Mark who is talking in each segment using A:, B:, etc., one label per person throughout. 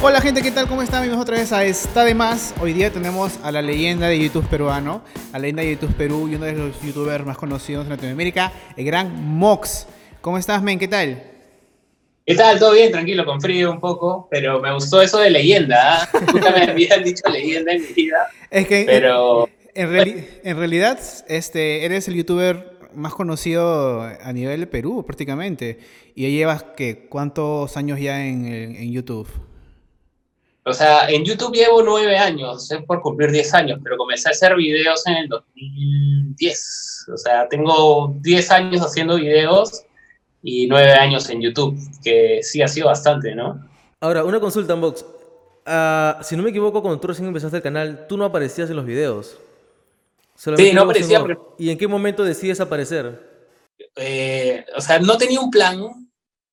A: Hola gente, ¿qué tal? ¿Cómo están? Bienvenidos otra vez a Está de Más. Hoy día tenemos a la leyenda de YouTube peruano, a la leyenda de YouTube Perú y uno de los youtubers más conocidos en Latinoamérica, el gran Mox. ¿Cómo estás, men? ¿Qué tal?
B: ¿Qué tal? ¿Todo bien? Tranquilo, con frío un poco, pero me gustó eso de leyenda. ¿ah? Nunca me habían dicho leyenda en mi vida.
A: Es que
B: pero...
A: en, reali- en realidad este, eres el youtuber más conocido a nivel de Perú prácticamente. Y ya llevas, ¿qué? ¿Cuántos años ya en, en- en YouTube?
B: O sea, en YouTube llevo nueve años, es por cumplir diez años, pero comencé a hacer videos en el 2010. O sea, tengo diez años haciendo videos y nueve años en YouTube, que sí ha sido bastante, ¿no?
C: Ahora, una consulta, Box. si no me equivoco, cuando tú recién empezaste el canal, tú no aparecías en los videos. Solamente
B: Sí, no
C: en
B: aparecía, pero-
C: ¿Y en qué momento decides aparecer?
B: Eh, o sea, no tenía un plan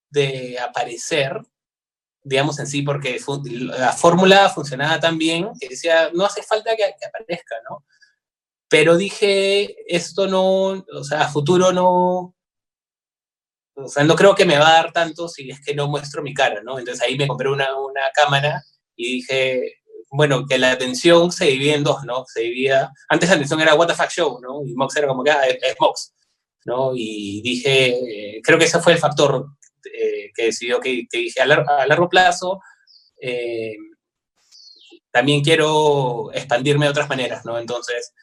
B: de aparecer, digamos en sí, porque la fórmula funcionaba tan bien que decía, no hace falta que, que aparezca, ¿no? Pero dije, esto no, o sea, a futuro no, o sea, no creo que me va a dar tanto si es que no muestro mi cara, ¿no? Entonces ahí me compré una, una cámara y dije, bueno, que la atención se divide en dos, ¿no? Se dividía, antes la atención era what the fuck show, ¿no? Y Mox era como que, ah, es, es Mox, ¿no? Y dije, eh, creo que ese fue el factor eh, que decidió que, que dije a, lar- a largo plazo, eh, también quiero expandirme de otras maneras, ¿no? Entonces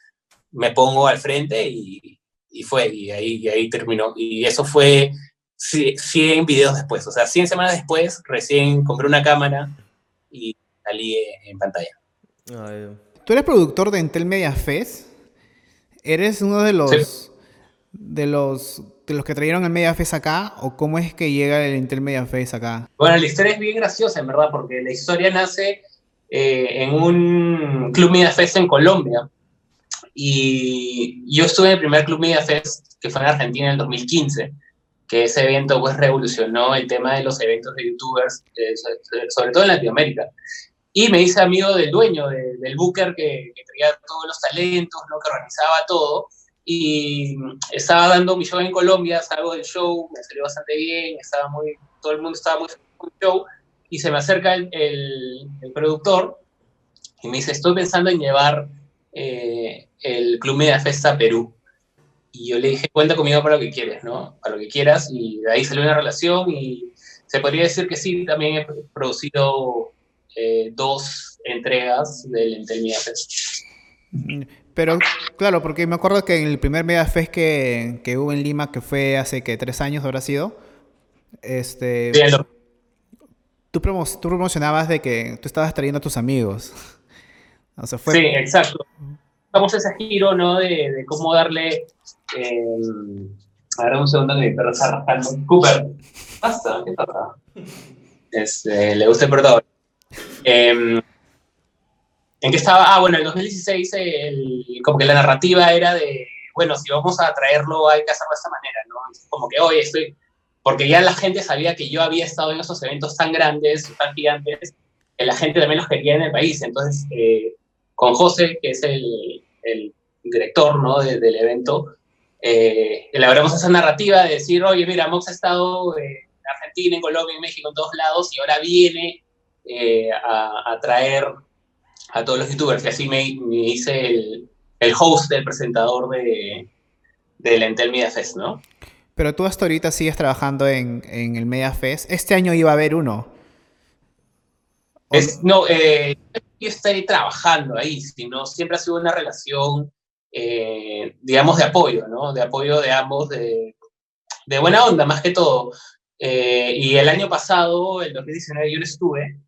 B: me pongo al frente y, y fue, y ahí, y ahí terminó. Y eso fue ci- 100 videos después, o sea, 100 semanas después, recién compré una cámara y salí en pantalla.
C: Ay,
A: ¿Tú eres productor de Entel Media Fest? ¿Eres uno de los,
B: Sí.
A: De los de los que trajeron el Media Fest acá? ¿O cómo es que llega el Intel Media Fest acá?
B: Bueno, la historia es bien graciosa, en verdad, porque la historia nace eh, en un Club Media Fest en Colombia. Y yo estuve en el primer Club Media Fest, que fue en Argentina en el 2015, que ese evento pues revolucionó el tema de los eventos de youtubers, eh, so- sobre todo en Latinoamérica. Y me hice amigo del dueño, de- del booker que, que traía todos los talentos, ¿no? que organizaba todo. Y estaba dando mi show en Colombia, salgo del show, me salió bastante bien, estaba muy, todo el mundo estaba muy con el show. Y se me acerca el, el- el productor y me dice, estoy pensando en llevar eh, el Club Media Festa a Perú. Y yo le dije, cuenta conmigo para lo que quieres, ¿no? Para lo que quieras. Y de ahí salió una relación y se podría decir que sí, también he producido eh, dos entregas del Entel Media Fest.
A: Pero, claro, porque me acuerdo que en el primer Media Fest que, que hubo en Lima, que fue hace que tres años habrá sido, este,
B: Sí,
A: tú, promo- tú promocionabas de que tú estabas trayendo a tus amigos. O sea, fue...
B: Sí, exacto. Vamos a ese giro, ¿no? De, de cómo darle. Eh, a ver, un segundo que mi perro está. Cooper, ¿pasa? ¿Qué pasa? Este, le gusta el perdón. ¿En qué estaba? Ah, bueno, en 2016, el- como que la narrativa era de, bueno, si vamos a traerlo, hay que hacerlo de esta manera, ¿no? Como que, oye, estoy. Porque ya la gente sabía que yo había estado en esos eventos tan grandes, tan gigantes, que la gente también los quería en el país. Entonces, eh, con José, que es el, el director ¿no? de- del evento, eh, elaboramos esa narrativa de decir, oye, mira, Mox ha estado en Argentina, en Colombia, en México, en todos lados, y ahora viene eh, a, a traer a todos los youtubers. Y así me, me hice el, el host, el presentador de, del Entel Media Fest, ¿no?
A: Pero tú hasta ahorita sigues trabajando en, en el Media Fest. Este año iba a haber uno. ¿O
B: Es, no, eh, yo estoy trabajando ahí, sino siempre ha sido una relación, eh, digamos, de apoyo, ¿no? De apoyo de ambos, de, de buena onda, más que todo. Eh, y el año pasado, el 2019, yo no estuve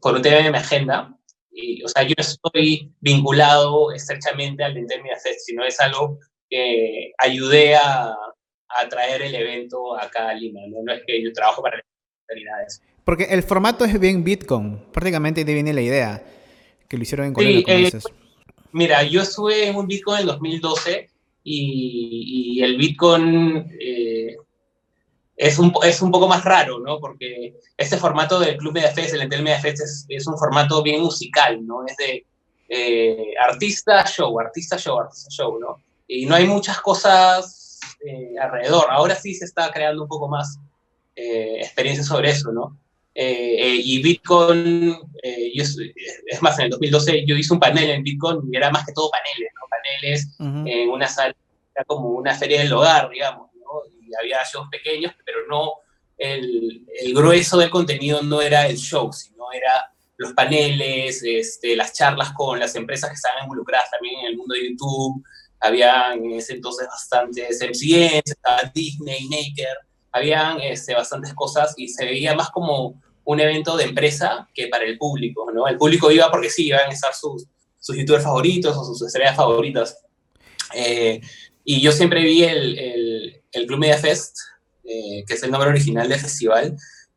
B: por un tema de mi agenda. Y, o sea, yo estoy vinculado estrechamente al Nintendo Fest, sino es algo que ayudé a, a traer el evento acá a Lima, ¿no? No es que yo trabajo para la ni nada de eso.
A: Porque el formato es bien Bitcoin. Prácticamente ahí viene la idea. Que lo hicieron en Colombia,
B: Sí, eh,
A: dices.
B: Mira, yo estuve en un Bitcoin en 2012 y, y el Bitcoin eh, es, un, es un poco más raro, ¿no? Porque este formato del Club Media Fest, el Entel Media Fest, es, es un formato bien musical, ¿no? Es de eh, artista show, artista show, artista show, ¿no? Y no hay muchas cosas eh, alrededor. Ahora sí se está creando un poco más eh, experiencia sobre eso, ¿no? eh, y Bitcoin, es más, en el 2012 yo hice un panel en Bitcoin y era más que todo paneles, ¿no? Paneles en una sala, era como una feria del hogar, digamos, había shows pequeños, pero no, el, el grueso del contenido no era el show, sino era los paneles, este, las charlas con las empresas que estaban involucradas también en el mundo de YouTube. Había en ese entonces bastantes MCNs, estaba Disney, Maker, habían este, bastantes cosas y se veía más como un evento de empresa que para el público, ¿no? El público iba porque sí, iban a estar sus, sus youtubers favoritos o sus estrellas favoritas. Eh, y yo siempre vi el, el, el Club Media Fest, eh, que es el nombre original del festival,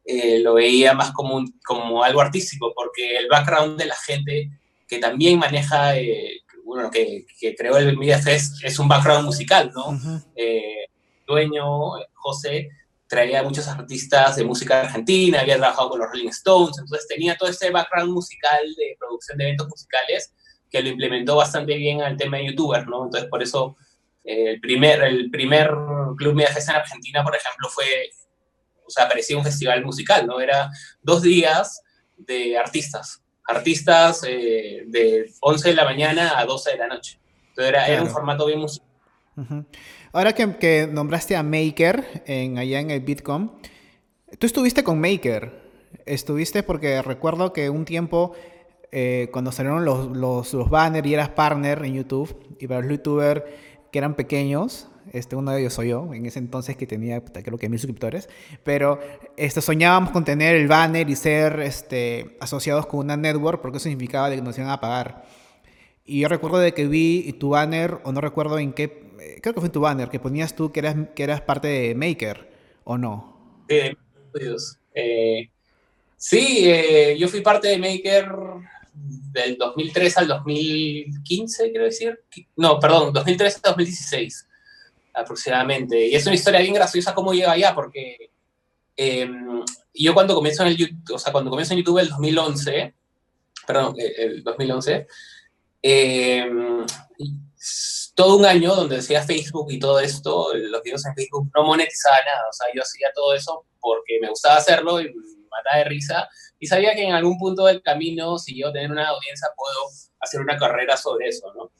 B: eh, lo veía más como, como algo artístico, porque el background de la gente que también maneja, eh, bueno, que, que, creó el Media Fest es un background musical, ¿no? Eh, dueño, José, traía muchos artistas de música argentina, había trabajado con los Rolling Stones, entonces tenía todo ese background musical de producción de eventos musicales que lo implementó bastante bien al tema de youtuber, ¿no? Entonces por eso el primer, el primer Club Media Fest en Argentina, por ejemplo, fue o sea, parecía un festival musical, ¿no? Era dos días de artistas, artistas eh, de 11 de la mañana a 12 de la noche. Entonces era, un formato bien musical.
A: Ahora que, nombraste a Maker en, allá en el Bitcom, tú estuviste con Maker. Estuviste porque recuerdo que un tiempo, eh, cuando salieron los, los, los banners y eras partner en YouTube, y para los youtubers que eran pequeños, este, uno de ellos soy yo, en ese entonces que tenía creo que mil suscriptores, pero este, soñábamos con tener el banner y ser este, asociados con una network porque eso significaba que nos iban a pagar. Y yo recuerdo de que vi tu banner, o no recuerdo en qué, eh, creo que fue en tu banner, que ponías tú que eras, que eras parte de Maker, ¿o no?
B: Sí, eh, sí eh, yo fui parte de Maker del 2003 al 2015, quiero decir. No, perdón, 2003 al 2016 aproximadamente. Y es una historia bien graciosa cómo llega allá, porque em, yo cuando comienzo en el YouTube, o sea, cuando comienzo en YouTube el 2011, perdón, eh, el 2011, em, todo un año donde decía Facebook y todo esto, los videos en Facebook no monetizaba nada, o sea, yo hacía todo eso porque me gustaba hacerlo y mataba de risa, y sabía que en algún punto del camino, si yo tener una audiencia, puedo hacer una carrera sobre eso, ¿no?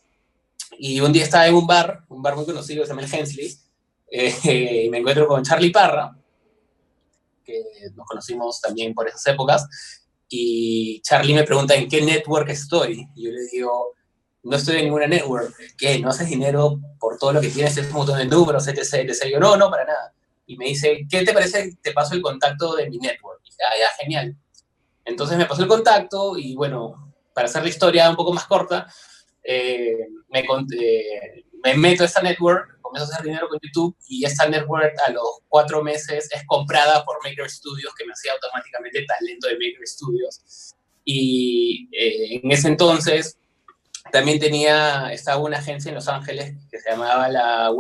B: Y un día estaba en un bar, un bar muy conocido, se llama el Hensley, eh, y me encuentro con Charlie Parra, que nos conocimos también por esas épocas, y Charlie me pregunta en qué network estoy. Y yo le digo, no estoy en ninguna network. ¿Qué? ¿No haces dinero por todo lo que tienes? Es un montón de números, etc, etc. Yo, no, no, para nada. Y me dice, ¿qué te parece? Te paso el contacto de mi network. Dije, ah, ya, genial. Entonces me pasó el contacto y bueno, para hacer la historia un poco más corta, eh, me, eh, me, meto a esta network, comienzo a hacer dinero con YouTube y esta network a los cuatro meses es comprada por Maker Studios, que me hacía automáticamente talento de Maker Studios. Y eh, en ese entonces también tenía, estaba una agencia en Los Ángeles que se llamaba la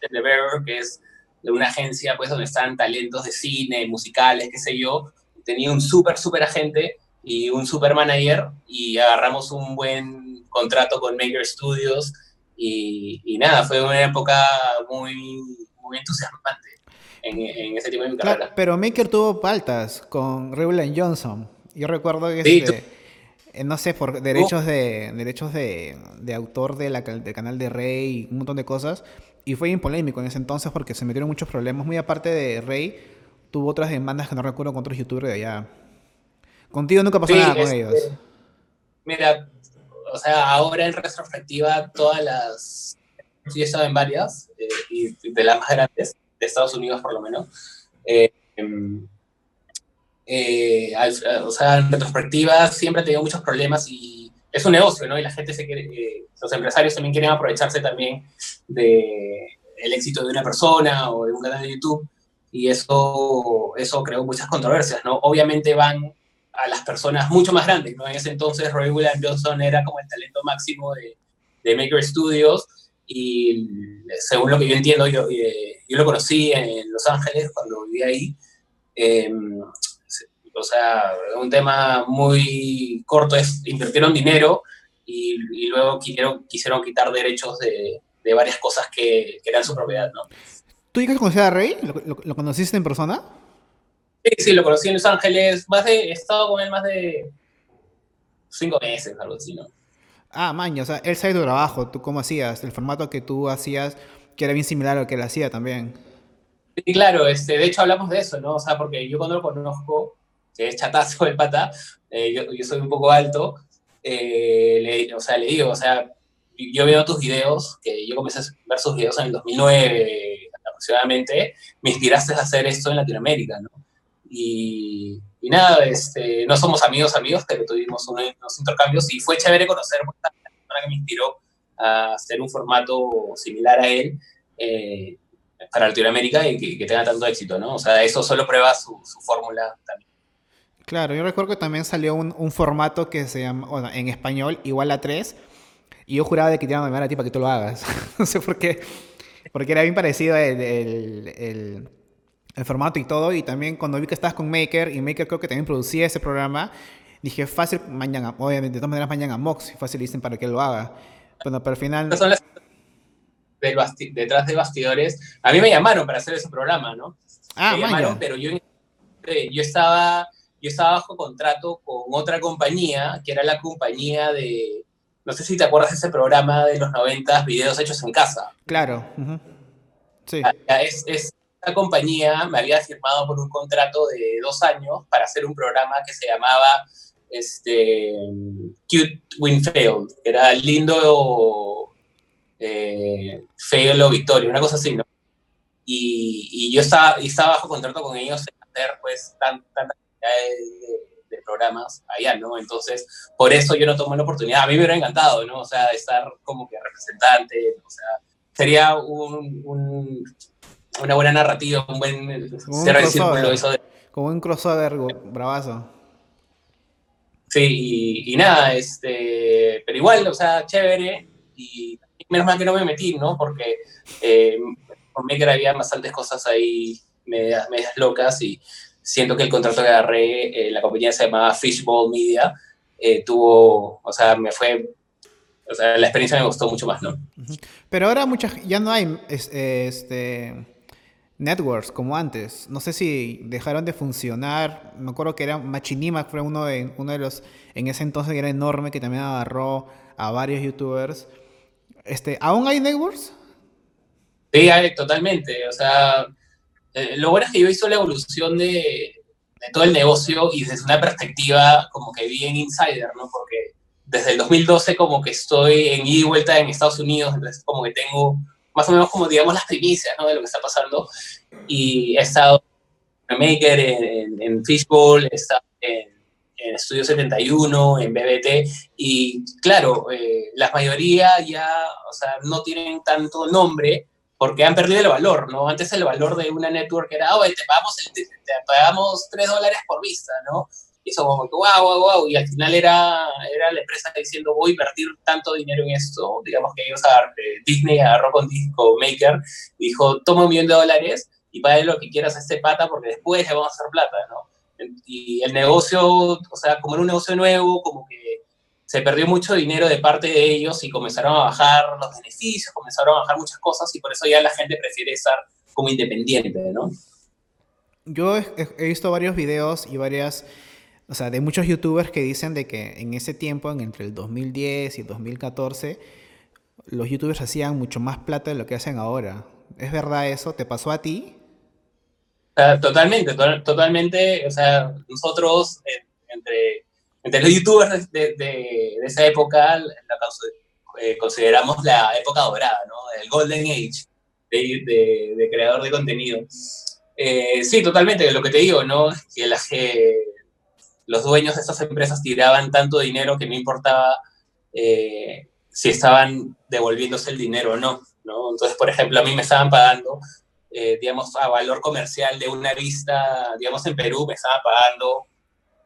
B: The Bearer, que es de una agencia pues donde están talentos de cine, musicales, qué sé yo. Tenía un súper, súper agente y un super manager y agarramos un buen contrato con Maker Studios y, nada, fue una época muy, muy entusiasmante en, ese tipo de mi carrera.
A: pero Maker tuvo paltas con Reuben Johnson. Yo recuerdo que este, eh, no sé, por derechos de derechos de, de autor de la, del canal de Rey y un montón de cosas. Y fue bien polémico en ese entonces porque se metieron muchos problemas. Muy aparte de Rey, tuvo otras demandas que no recuerdo con otros youtubers de allá. Contigo nunca pasó nada con este, ellos.
B: Mira, o sea, ahora en retrospectiva, todas las. Sí, he estado en varias, eh, y de las más grandes, de Estados Unidos por lo menos. Eh, em, eh, o sea, en retrospectiva siempre he tenido muchos problemas y es un negocio, ¿no? Y la gente se quiere, los empresarios también quieren aprovecharse también de éxito de una persona o de un canal de YouTube y eso, eso creó muchas controversias, ¿no? Obviamente van a las personas mucho más grandes, ¿no? En ese entonces Roy William Johnson era como el talento máximo de, de Maker Studios y según lo que yo entiendo, yo, eh, yo lo conocí en Los Ángeles cuando vivía ahí. Em, o sea, un tema muy corto es invirtieron dinero y, y luego quisieron, quisieron quitar derechos de, de varias cosas que, que, eran su propiedad, ¿no?
A: ¿Tú llegaste a conocer a Rey? ¿Lo, lo, lo conociste en persona?
B: Sí, sí, lo conocí en Los Ángeles. Más de, he estado con él más de cinco meses, algo así, ¿no?
A: Ah, maño, o sea, él sabe tu trabajo, tú cómo hacías, el formato que tú hacías, que era bien similar al que él hacía también.
B: Sí, claro, este, de hecho hablamos de eso, ¿no? O sea, porque yo cuando lo conozco, que es chatazo el pata, eh, yo, yo, soy un poco alto, eh, le, o sea, le digo, o sea, yo veo tus videos, que yo comencé a ver sus videos en el 2009 aproximadamente, me inspiraste a hacer esto en Latinoamérica, ¿no? Y, nada, este, no somos amigos amigos, pero tuvimos unos, intercambios y fue chévere conocer a la persona que me inspiró a hacer un formato similar a él eh, para Latinoamérica y que, que, tenga tanto éxito, ¿no? O sea, eso solo prueba su, su fórmula también.
A: Claro, yo recuerdo que también salió un, formato que se llama, en español, igual a 3, y yo juraba de que te iban a llamar a ti para que tú lo hagas. no sé por qué, porque era bien parecido el, el, el el formato y todo. Y también cuando vi que estabas con Maker, y Maker creo que también producía ese programa, dije, fácil, mañana, obviamente, de todas maneras, mañana Mox, fácil dicen para que lo haga. Bueno, pero al final...
B: Son las del basti detrás de bastidores. A mí me llamaron para hacer ese programa, ¿no?
A: Ah,
B: me llamaron, pero yo, yo, estaba, yo estaba bajo contrato con otra compañía, que era la compañía de... No sé si te acuerdas de ese programa de los 90, videos hechos en casa.
A: Claro. Uh -huh. Sí.
B: Es, es, compañía me había firmado por un contrato de dos años para hacer un programa que se llamaba este, Cute Win Fail, que era lindo, eh, fail o victoria, una cosa así, ¿no? Y, y yo estaba, y estaba bajo contrato con ellos en hacer pues tan, de, de, programas allá, ¿no? Entonces, por eso yo no tomé la oportunidad. A mí me hubiera encantado, ¿no? O sea, estar como que representante, o sea, sería un, un una buena narrativa, un buen
A: como
B: cierre
A: un
B: de círculo. Eso de...
A: Como un crossover bravazo.
B: Sí, y, y, nada, este, pero igual, o sea, chévere, y menos mal que no me metí, ¿no? Porque eh, por Maker había bastantes cosas ahí medias, medias locas y siento que el contrato que agarré, eh, la compañía se llamaba Fishbowl Media, eh, tuvo, o sea, me fue o sea, la experiencia me gustó mucho más, ¿no?
A: Pero ahora muchas, ya no hay este, networks como antes. No sé si dejaron de funcionar. Me acuerdo que era Machinima, fue uno de, uno de los, en ese entonces era enorme, que también agarró a varios youtubers. Este, ¿Aún hay networks?
B: Sí, hay, totalmente. O sea, eh, lo bueno es que yo hizo la evolución de, de, todo el negocio y desde una perspectiva como que bien insider, ¿no? Porque desde el 2012 como que estoy en ida y vuelta en Estados Unidos, entonces como que tengo más o menos como, digamos, las primicias ¿no? de lo que está pasando. Y he estado en Maker, en, en, en Fishbowl, he estado en, en Estudio 71, en BBT, y claro, eh, la mayoría ya, o sea, no tienen tanto nombre porque han perdido el valor, ¿no? Antes el valor de una network era, oye, te pagamos, te, te pagamos 3 dólares por vista, ¿no? Y eso como que, wow, wow, wow, y al final era, era la empresa diciendo, voy a invertir tanto dinero en esto, digamos que ellos, eh, Disney agarró con Disco Maker, dijo, toma un millón de dólares y pague lo que quieras a este pata porque después le vamos a hacer plata, ¿no? Y el negocio, o sea, como era un negocio nuevo, como que se perdió mucho dinero de parte de ellos y comenzaron a bajar los beneficios, comenzaron a bajar muchas cosas y por eso ya la gente prefiere estar como independiente, ¿no?
A: Yo he, visto varios videos y varias o sea, de muchos youtubers que dicen de que en ese tiempo, en entre el 2010 y el 2014, los youtubers hacían mucho más plata de lo que hacen ahora. ¿Es verdad eso? ¿Te pasó a ti?
B: Uh, totalmente, to totalmente. O sea, nosotros, eh, entre, entre los youtubers de, esa época, eh, consideramos la época dorada, ¿no? El Golden Age de, creador de contenido. Eh, sí, totalmente, lo que te digo, ¿no? Que los dueños de estas empresas tiraban tanto dinero que no importaba eh, si estaban devolviéndose el dinero o no, no, Entonces, por ejemplo, a mí me estaban pagando, digamos, a valor comercial de una vista, digamos, en Perú me estaban pagando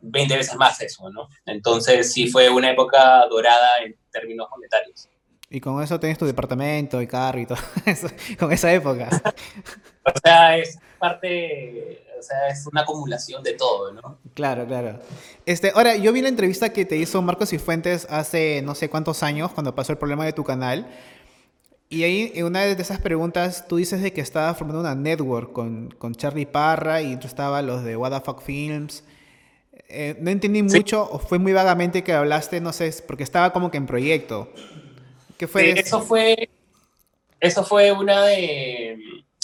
B: 20 veces más eso, ¿no? Entonces, sí fue una época dorada en términos monetarios.
A: Y con eso tenés tu departamento y carro y todo eso, con esa época.
B: o sea, es parte, o sea, es una acumulación de todo, ¿no?
A: Claro, claro. Este, ahora, yo vi la entrevista que te hizo Marcos y Fuentes hace no sé cuántos años, cuando pasó el problema de tu canal. Y ahí, en una de esas preguntas, tú dices de que estaba formando una network con, con Charlie Parra y tú estaba los de What the Fuck Films. Eh, no entendí mucho, o fue muy vagamente que hablaste, no sé, porque estaba como que en proyecto. ¿Qué fue
B: eso? eso? fue Eso fue una de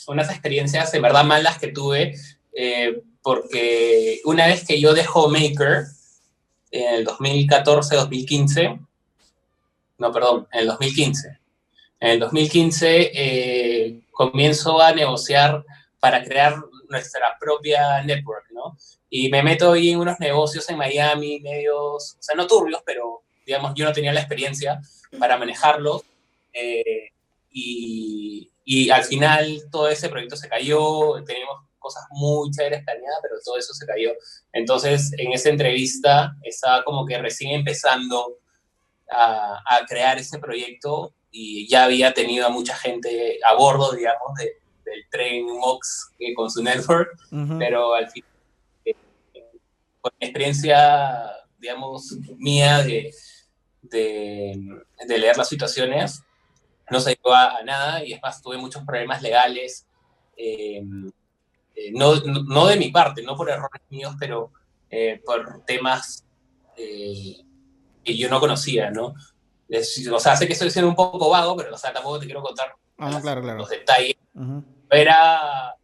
B: unas experiencias de verdad malas que tuve, eh, porque una vez que yo dejo Maker, en el 2014-2015, no, perdón, en el 2015, en el 2015 eh, comienzo a negociar para crear nuestra propia network, ¿no? Y me meto ahí en unos negocios en Miami, medios, o sea, no turbios, pero digamos, yo no tenía la experiencia para manejarlos. Eh, y, y, al final todo ese proyecto se cayó, teníamos cosas muy chéveres planeadas, pero todo eso se cayó. Entonces, en esa entrevista estaba como que recién empezando a, a crear ese proyecto y ya había tenido a mucha gente a bordo, digamos, del tren MOX eh, con su network, pero al fin, eh, con experiencia, digamos, mía de, de, leer las situaciones, no se llegó a, nada y es más, tuve muchos problemas legales, eh, no, no, de mi parte, no por errores míos, pero por temas que yo no conocía, ¿no? o sea, sé que estoy siendo un poco vago, pero o sea, tampoco te quiero contar
A: ah,
B: los detalles. era,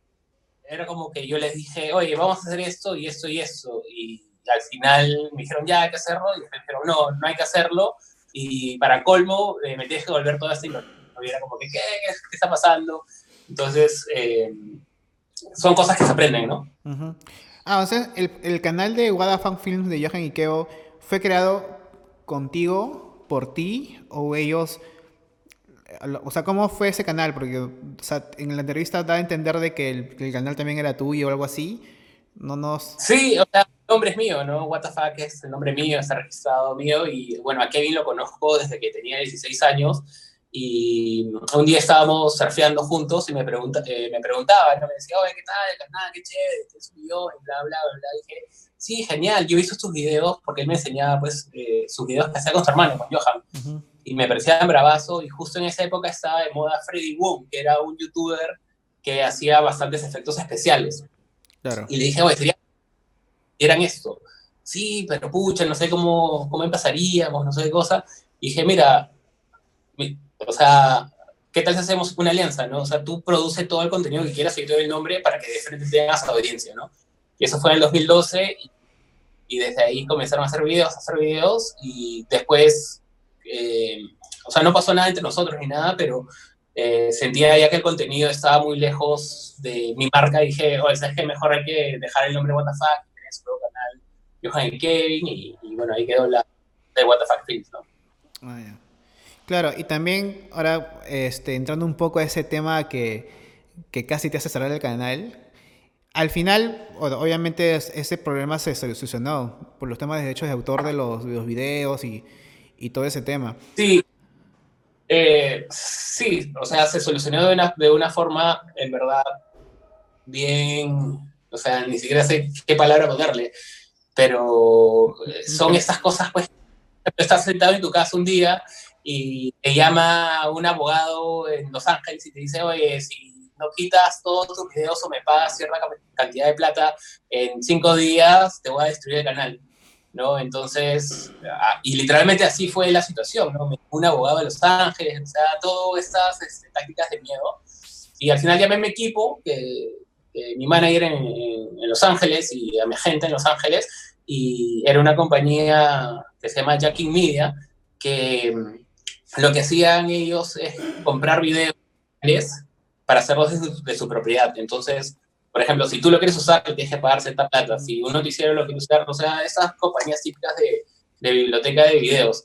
B: era como que yo les dije, oye, vamos a hacer esto y esto y esto. Y al final me dijeron, ya hay que hacerlo. Y me dijeron, no, no hay que hacerlo. Y para colmo, eh, me tienes que volver toda esta inversión. Y era como que, ¿qué, ¿qué, está pasando? Entonces, eh, son cosas que se aprenden, ¿no?
A: Ah, o sea, el, el canal de Wadafang Films de Johan Ikeo fue creado contigo por ti o ellos... O sea, ¿cómo fue ese canal? Porque o sea, en la entrevista da a entender de que el, canal también era tuyo o algo así. No nos...
B: Sí, o sea, el nombre es mío, ¿no? What the fuck es el nombre mío, está registrado mío. Y bueno, a Kevin lo conozco desde que tenía 16 años. Y un día estábamos surfeando juntos y me, pregunta, eh, me preguntaba, ¿no? me decía, oye, ¿qué tal? El canal, qué chévere, ¿qué subió? Y bla, bla, bla. Y dije, sí, genial, yo he visto tus videos porque él me enseñaba pues eh, sus videos que hacía con su hermano, con Johan. Y me parecían bravazo y justo en esa época estaba de moda Freddy Woom, que era un youtuber que hacía bastantes efectos especiales.
A: Claro.
B: Y le dije, oye, sería... eran esto. Sí, pero pucha, no sé cómo, cómo empezaríamos, no sé qué cosa. Y dije, mira, o sea, ¿qué tal si hacemos una alianza, no? O sea, tú produces todo el contenido que quieras y doy el nombre para que de frente tengas audiencia, ¿no? Y eso fue en el 2012 y, desde ahí comenzaron a hacer videos, a hacer videos y después, eh, o sea, no pasó nada entre nosotros ni nada, pero eh, sentía ya que el contenido estaba muy lejos de mi marca y dije, oye, ¿sabes qué? Mejor hay que dejar el nombre WTF, tener su nuevo canal Johan y Kevin y, bueno, ahí quedó la de WTF Films, ¿no?
A: Ah, claro, y también ahora este, entrando un poco a ese tema que, que casi te hace cerrar el canal, al final, obviamente ese problema se solucionó por los temas de derechos de autor de los, videos y, todo ese tema.
B: Sí, eh, sí, o sea, se solucionó de una, de una forma, en verdad, bien, o sea, ni siquiera sé qué palabra ponerle, pero eh, son estas cosas, pues, estás sentado en tu casa un día y te llama un abogado en Los Ángeles y te dice, oye, si no quitas todos tus videos o me pagas cierta cantidad de plata, en cinco días te voy a destruir el canal. ¿No? Entonces, ah, y literalmente así fue la situación, ¿no? Un abogado de Los Ángeles, o sea, todas estas este, tácticas de miedo. Y al final llamé a mi equipo, que, mi manager en, en, Los Ángeles y a mi agente en Los Ángeles, y era una compañía que se llama Jacking Media, que mm, lo que hacían ellos es comprar videos para hacerlos de su, propiedad. Entonces, por ejemplo, si tú lo quieres usar, tienes que pagar cierta plata. Si uno quisiera lo quiere usar, o sea, esas compañías típicas de, de biblioteca de videos.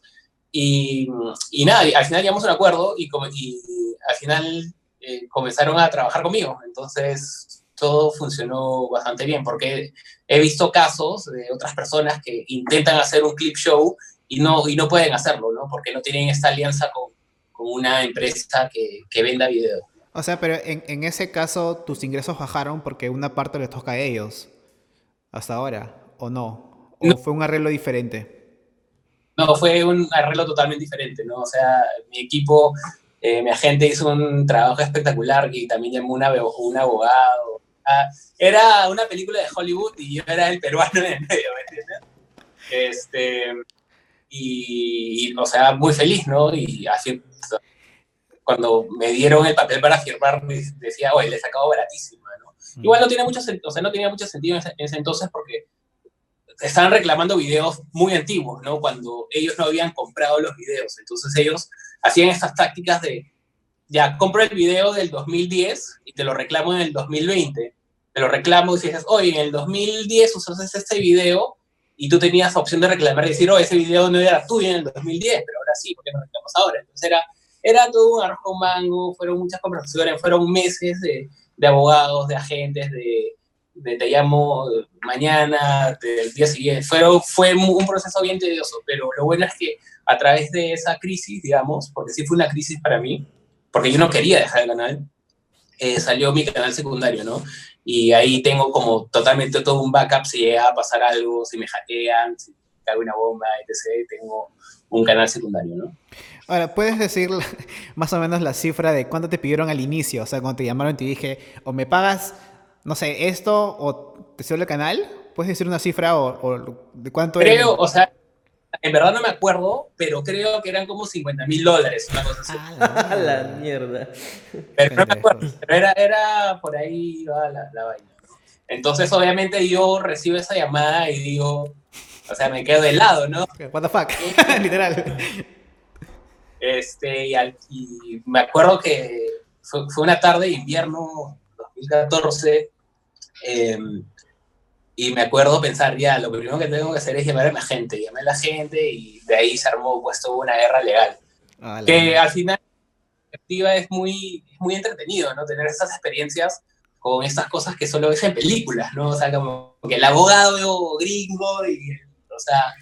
B: Y, y, nada, al final llegamos a un acuerdo y, y al final eh, comenzaron a trabajar conmigo. Entonces, todo funcionó bastante bien porque he visto casos de otras personas que intentan hacer un clip show y no, y no pueden hacerlo, ¿no? Porque no tienen esta alianza con, con una empresa que, que venda videos.
A: O sea, pero en, en, ese caso tus ingresos bajaron porque una parte les toca a ellos. Hasta ahora, ¿o no? ¿O fue un arreglo diferente?
B: No, fue un arreglo totalmente diferente, ¿no? O sea, mi equipo Eh, mi agente hizo un trabajo espectacular y también llamó una, un abogado. Ah, era una película de Hollywood y yo era el peruano en el medio, ¿me entiendes? Este, y, o sea, muy feliz, ¿no? Y así, cuando me dieron el papel para firmar, decía, oye, le he sacado baratísimo, ¿no? Mm. Igual no tiene mucho o sea, no tenía mucho sentido en ese, entonces porque estaban reclamando videos muy antiguos, ¿no? Cuando ellos no habían comprado los videos. Entonces ellos hacían estas tácticas de, ya, compro el video del 2010 y te lo reclamo en el 2020. Te lo reclamo y dices, oye, en el 2010 usaste este video y tú tenías opción de reclamar y decir, oh, ese video no era tuyo en el 2010, pero ahora sí, porque no reclamos ahora? Entonces era, era todo un arrojo mango, fueron muchas conversaciones, fueron meses de, de abogados, de agentes, de, de, te llamo mañana, del día siguiente. Fue, fue un proceso bien tedioso, pero lo bueno es que a través de esa crisis, digamos, porque sí fue una crisis para mí, porque yo no quería dejar el canal, eh, salió mi canal secundario, ¿no? Y ahí tengo como totalmente todo un backup si llega a pasar algo, si me hackean, si cae una bomba, etc. Tengo un canal secundario, ¿no?
A: Ahora, ¿puedes decir más o menos la cifra de cuánto te pidieron al inicio? O sea, cuando te llamaron y te dije, o me pagas, no sé, esto, o te suelo el canal. ¿Puedes decir una cifra o, de cuánto
B: Creo, o sea, en verdad no me acuerdo, pero creo que eran como 50 mil dólares, una cosa así.
C: Ah, la, mierda.
B: Pero no me acuerdo, pero era, era por ahí la, la vaina. Entonces, obviamente, yo recibo esa llamada y digo, o sea, me quedo de lado, ¿no?
A: What the fuck, literal.
B: Este, y, me acuerdo que fue, una tarde de invierno 2014. Em, y me acuerdo pensar, ya, lo primero que tengo que hacer es llamar a la gente. Llamé a la gente y de ahí se armó puesto una guerra legal. Ah, que al final es muy, muy entretenido, ¿no? Tener estas experiencias con estas cosas que solo ves en películas, ¿no? O sea, como que el abogado gringo y, o sea,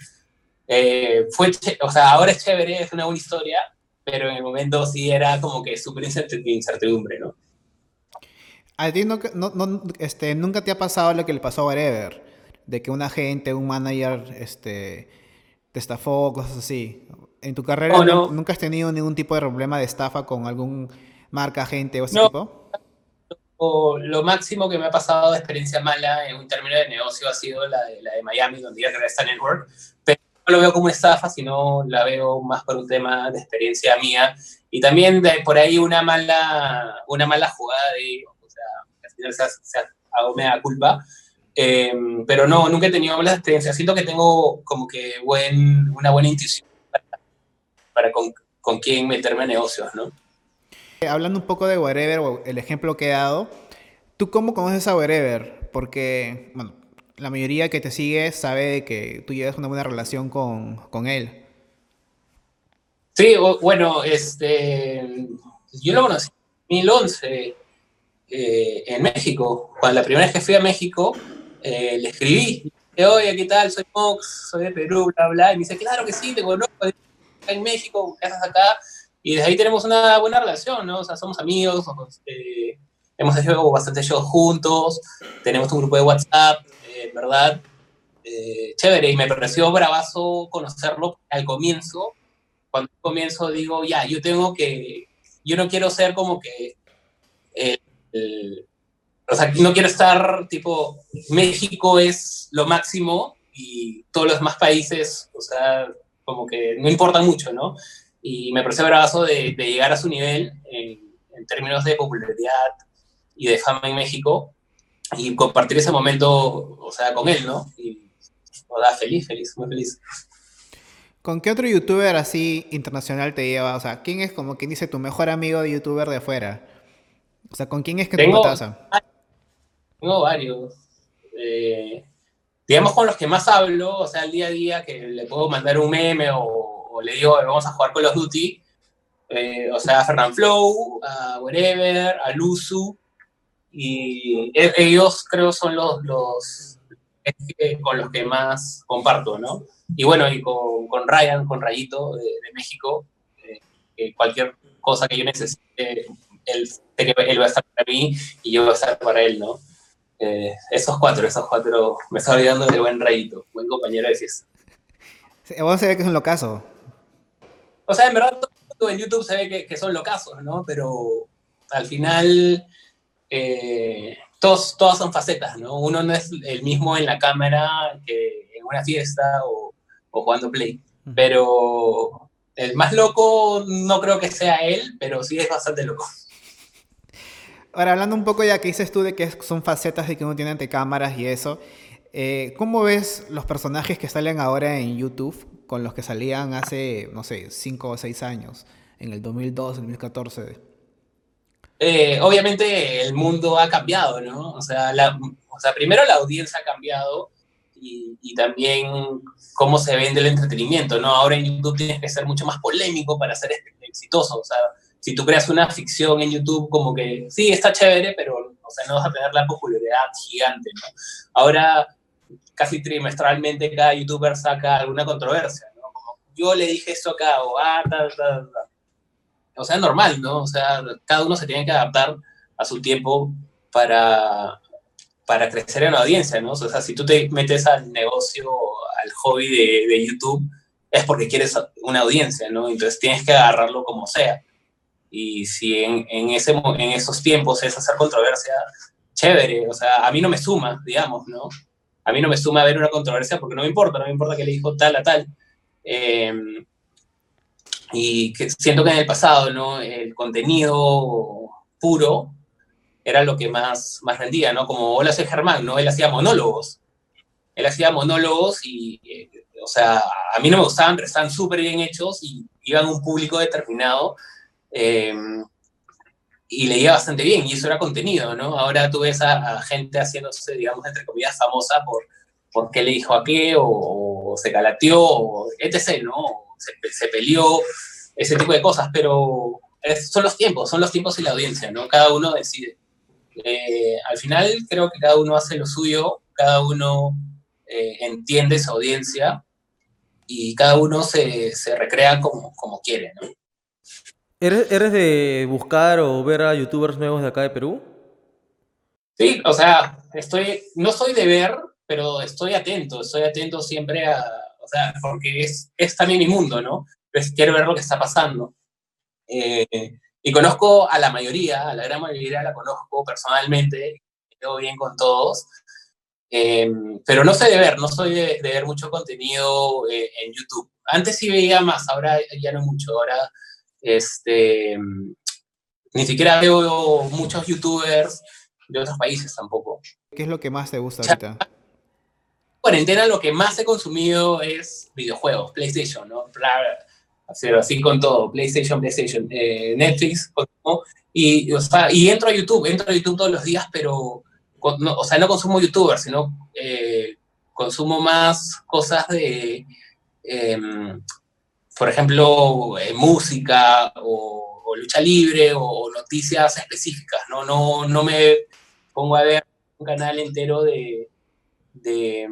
B: eh, fue, o sea, ahora es chévere, es una buena historia, pero en el momento sí era como que súper incertidumbre, ¿no?
A: ¿A ti no, no, este, nunca te ha pasado lo que le pasó a Whatever? De que un agente, un manager, este, te estafó, cosas así. ¿En tu carrera oh, nunca has tenido ningún tipo de problema de estafa con algún marca, agente o ese tipo?
B: O lo máximo que me ha pasado de experiencia mala en un término de negocio ha sido la de, la de Miami, donde ya creé esta network. Lo veo como estafa, sino la veo más por un tema de experiencia mía. Y también de por ahí una mala, una mala jugada de se, hago me da culpa. Em, pero no, nunca he tenido malas experiencias. Siento que tengo como que buen, una buena intuición para, con, con, quién meterme en negocios, ¿no?
A: Eh, hablando un poco de Wherever, el ejemplo que he dado, ¿tú cómo conoces a Wherever? Porque, bueno, la mayoría que te sigue sabe que tú llevas una buena relación con, con él.
B: Sí, bueno, este, yo lo conocí en 2011 eh, en México. Cuando la primera vez que fui a México, eh, le escribí, oye, ¿qué tal? Soy Mox, soy de Perú, bla, bla. Y me dice, claro que sí, te conozco en México, ¿qué haces acá? Y desde ahí tenemos una buena relación, ¿no? O sea, somos amigos, eh, hemos hecho bastante shows juntos, tenemos un grupo de WhatsApp, ¿verdad? chévere, y me pareció bravazo conocerlo al comienzo. Cuando comienzo digo, ya, yo tengo que, yo no quiero ser como que o sea, no quiero estar tipo, México es lo máximo y todos los demás países, o sea, como que no importa mucho, ¿no? Y me pareció bravazo de, llegar a su nivel en, términos de popularidad y de fama en México y compartir ese momento, o sea, con él, ¿no? Y, o sea, feliz, feliz, muy feliz.
A: ¿Con qué otro youtuber así internacional te lleva? O sea, ¿quién es como quien dice tu mejor amigo de youtuber de afuera? O sea, ¿con quién es que tengo, te
B: Tengo varios. Eh, digamos con los que más hablo, o sea, el día a día, que le puedo mandar un meme o, le digo, vamos a jugar con los Duty. Eh, o sea, a Fernand Flow, a Wherever, a Luzu. Y e, ellos creo son los, los con los que más comparto, ¿no? Y bueno, y con, con Ryan, con Rayito de, México, eh, cualquier cosa que yo necesite, él, él va a estar para mí y yo voy a estar para él, ¿no? Eh, esos cuatro, esos cuatro, me está olvidando de buen rayito, buen compañero de fiesta.
A: vamos a ver que es un locazo.
B: O sea, en verdad, en YouTube se ve que, que son locazos, ¿no? Pero al final eh, todos, todas son facetas, ¿no? Uno no es el mismo en la cámara que en una fiesta o, o jugando Play. Pero el más loco no creo que sea él, pero sí es bastante loco.
A: Ahora, hablando un poco ya que dices tú de que son facetas de que uno tiene ante cámaras y eso, eh, ¿cómo ves los personajes que salen ahora en YouTube con los que salían hace, no sé, 5 o 6 años, en el 2002, 2014?
B: Eh, obviamente el mundo ha cambiado, ¿no? O sea, la, o primero la audiencia ha cambiado y, también cómo se vende el entretenimiento, ¿no? Ahora en YouTube tienes que ser mucho más polémico para ser exitoso, o sea, si tú creas una ficción en YouTube, como que sí, está chévere, pero o sea, no vas a tener la popularidad gigante, ¿no? Ahora, casi trimestralmente, cada youtuber saca alguna controversia, ¿no? Como yo le dije esto acá, o ah, tal, tal, tal. O sea, normal, ¿no? O sea, cada uno se tiene que adaptar a su tiempo para, para crecer en la audiencia, ¿no? O sea, si tú te metes al negocio, al hobby de, de YouTube, es porque quieres una audiencia, ¿no? Entonces tienes que agarrarlo como sea. Y si en, en, ese, en esos tiempos es hacer controversia, chévere, o sea, a mí no me suma, digamos, ¿no? A mí no me suma ver una controversia porque no me importa, no me importa que le dijo tal a tal. Eh, y que siento que en el pasado, ¿no? El contenido puro era lo que más, más rendía, ¿no? Como Hola, soy Germán, ¿no? Él hacía monólogos. Él hacía monólogos y, eh, o sea, a mí no me gustaban, pero estaban súper bien hechos y iban a un público determinado eh, y leía bastante bien y eso era contenido, ¿no? Ahora tú ves a, a gente haciéndose, digamos, entre comillas, famosa por, por qué le dijo a qué o, o se calateó, o etc., ¿no? Se, se, peleó, ese tipo de cosas, pero es, son los tiempos, son los tiempos y la audiencia, ¿no? Cada uno decide. Eh, al final creo que cada uno hace lo suyo, cada uno eh, entiende esa audiencia y cada uno se, se recrea como, como quiere, ¿no?
C: ¿Eres, ¿Eres de buscar o ver a youtubers nuevos de acá de Perú?
B: Sí, o sea, estoy, no soy de ver, pero estoy atento, estoy atento siempre a, o sea, porque es, es también mi mundo, ¿no? Quiero ver lo que está pasando. Eh, y conozco a la mayoría, a la gran mayoría la conozco personalmente, me quedo bien con todos, eh, pero no sé de ver, no soy de, de ver mucho contenido eh, en YouTube. Antes sí veía más, ahora ya no mucho, ahora este, ni siquiera veo muchos youtubers de otros países tampoco.
A: ¿Qué es lo que más te gusta ahorita?
B: Cuarentena lo que más he consumido es videojuegos, PlayStation, ¿no? Hacer así con todo, PlayStation, PlayStation, eh, Netflix, ¿no? y, o entro a YouTube, entro a YouTube todos los días, pero, no, o sea, no consumo youtubers, sino eh, consumo más cosas de, eh, por ejemplo, eh, música o, o, lucha libre o, o, noticias específicas, ¿no? No, no me pongo a ver un canal entero de, de,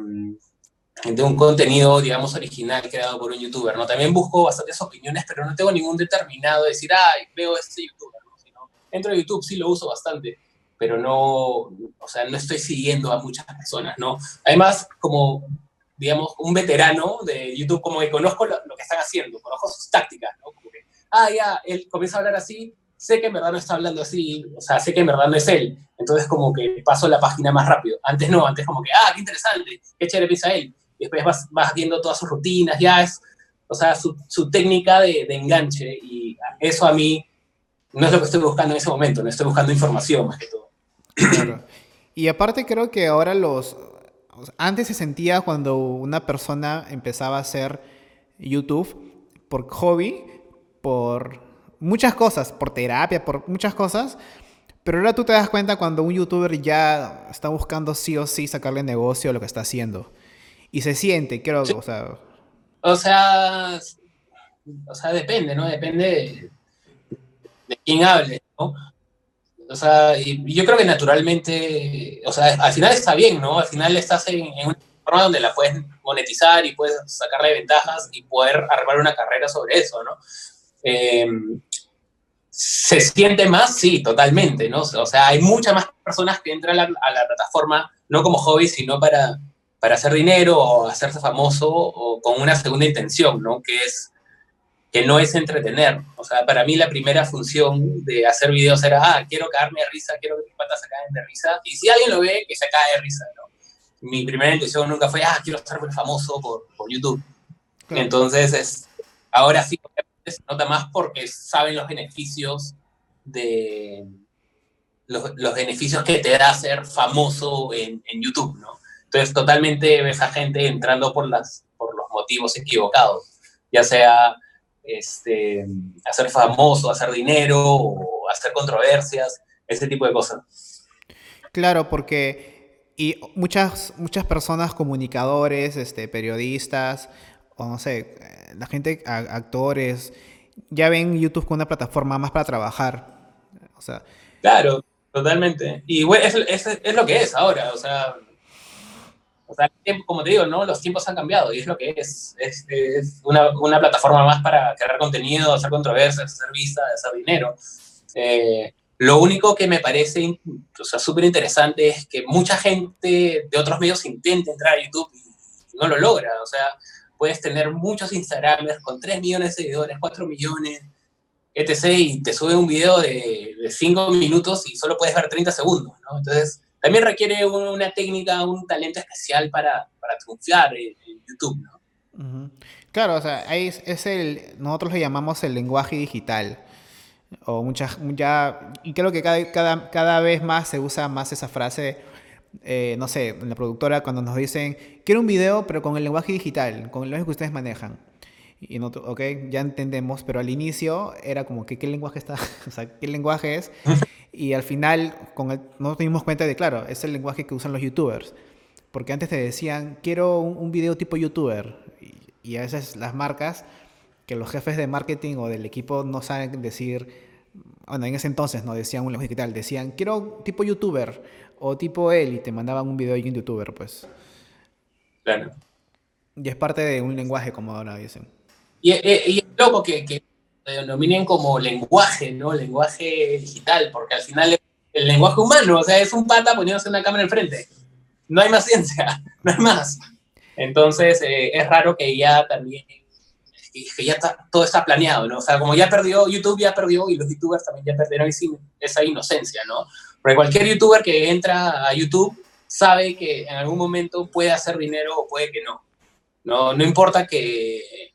B: de, un contenido, digamos, original creado por un youtuber, ¿no? También busco bastantes opiniones, pero no tengo ningún determinado de decir, ay, veo este youtuber, ¿no? Sino, dentro de YouTube sí lo uso bastante, pero no, o sea, no estoy siguiendo a muchas personas, ¿no? Además, como digamos, un veterano de YouTube, como que conozco lo, lo, que están haciendo, conozco sus tácticas, ¿no? Como que, ah, ya, él comienza a hablar así, sé que en verdad no está hablando así, o sea, sé que en verdad no es él, entonces como que paso la página más rápido. Antes no, antes como que, ah, qué interesante, qué chévere piensa él. Y después vas, vas viendo todas sus rutinas, ya es, o sea, su, su técnica de, de, enganche, y eso a mí no es lo que estoy buscando en ese momento, no estoy buscando información más que todo.
A: Claro. Y aparte creo que ahora los, antes se sentía cuando una persona empezaba a hacer YouTube por hobby, por muchas cosas, por terapia, por muchas cosas. Pero ahora tú te das cuenta cuando un youtuber ya está buscando sí o sí sacarle negocio a lo que está haciendo. Y se siente, creo, sí. o sea...
B: O sea, o sea, depende, ¿no? Depende de, de quién hable, ¿no? O sea, y yo creo que naturalmente, o sea, al final está bien, ¿no? Al final estás en, en una forma donde la puedes monetizar y puedes sacarle ventajas y poder armar una carrera sobre eso, ¿no? Eh, ¿Se siente más? Sí, totalmente, ¿no? O sea, hay muchas más personas que entran a la, a la plataforma no como hobby, sino para, para hacer dinero o hacerse famoso o con una segunda intención, ¿no? Que es que no es entretener. O sea, para mí la primera función de hacer videos era, ah, quiero caerme de risa, quiero que mis patas se caigan de risa. Y si alguien lo ve, que se cae de risa, ¿no? Mi primera intención nunca fue, ah, quiero ser famoso por, por YouTube. Entonces, es, ahora sí se nota más porque saben los beneficios de los, beneficios que te da ser famoso en, en, YouTube, ¿no? Entonces, totalmente ves a gente entrando por, las, por los motivos equivocados, ya sea este, hacer famoso, hacer dinero, o hacer controversias, ese tipo de cosas.
A: Claro, porque y muchas, muchas personas, comunicadores, este, periodistas, o no sé, la gente, actores, ya ven YouTube como una plataforma más para trabajar. O sea,
B: claro, totalmente. Y bueno, es, es, lo que es ahora, o sea, o sea, como te digo, ¿no? Los tiempos han cambiado y es lo que es. Es, es una, una, plataforma más para crear contenido, hacer controversias, hacer vistas, hacer dinero. Eh, lo único que me parece o sea, súper interesante es que mucha gente de otros medios intenta entrar a YouTube y no lo logra. O sea, puedes tener muchos Instagramers con 3 millones de seguidores, 4 millones, etc. Y te sube un video de, de 5 minutos y solo puedes ver 30 segundos, ¿no? Entonces también requiere una técnica, un talento especial para, para triunfar en, YouTube, ¿no?
A: Claro, o sea, ahí es, el, nosotros lo llamamos el lenguaje digital. O muchas, ya, y creo que cada, cada, cada vez más se usa más esa frase, eh, no sé, en la productora cuando nos dicen, quiero un video, pero con el lenguaje digital, con el lenguaje que ustedes manejan. Y no, ok, ya entendemos, pero al inicio era como que qué lenguaje está, o sea, qué lenguaje es. Y al final con el, nos dimos cuenta de, claro, es el lenguaje que usan los youtubers. Porque antes te decían, quiero un, video tipo youtuber. Y, a veces las marcas, que los jefes de marketing o del equipo no saben decir, bueno, en ese entonces no decían un lenguaje digital, decían, quiero tipo youtuber o tipo él y te mandaban un video de un youtuber, pues.
B: Claro.
A: Y es parte de un lenguaje, como ahora dicen.
B: Y, y, es loco que, que denominen como lenguaje, ¿no? Lenguaje digital, porque al final el lenguaje humano, o sea, es un pata poniéndose una cámara enfrente. No hay más ciencia, no hay más. Entonces, eh, es raro que ya también, que ya todo está planeado, ¿no? O sea, como ya perdió, YouTube ya perdió y los youtubers también ya perdieron esa inocencia, ¿no? Porque cualquier youtuber que entra a YouTube sabe que en algún momento puede hacer dinero o puede que no. No, no importa que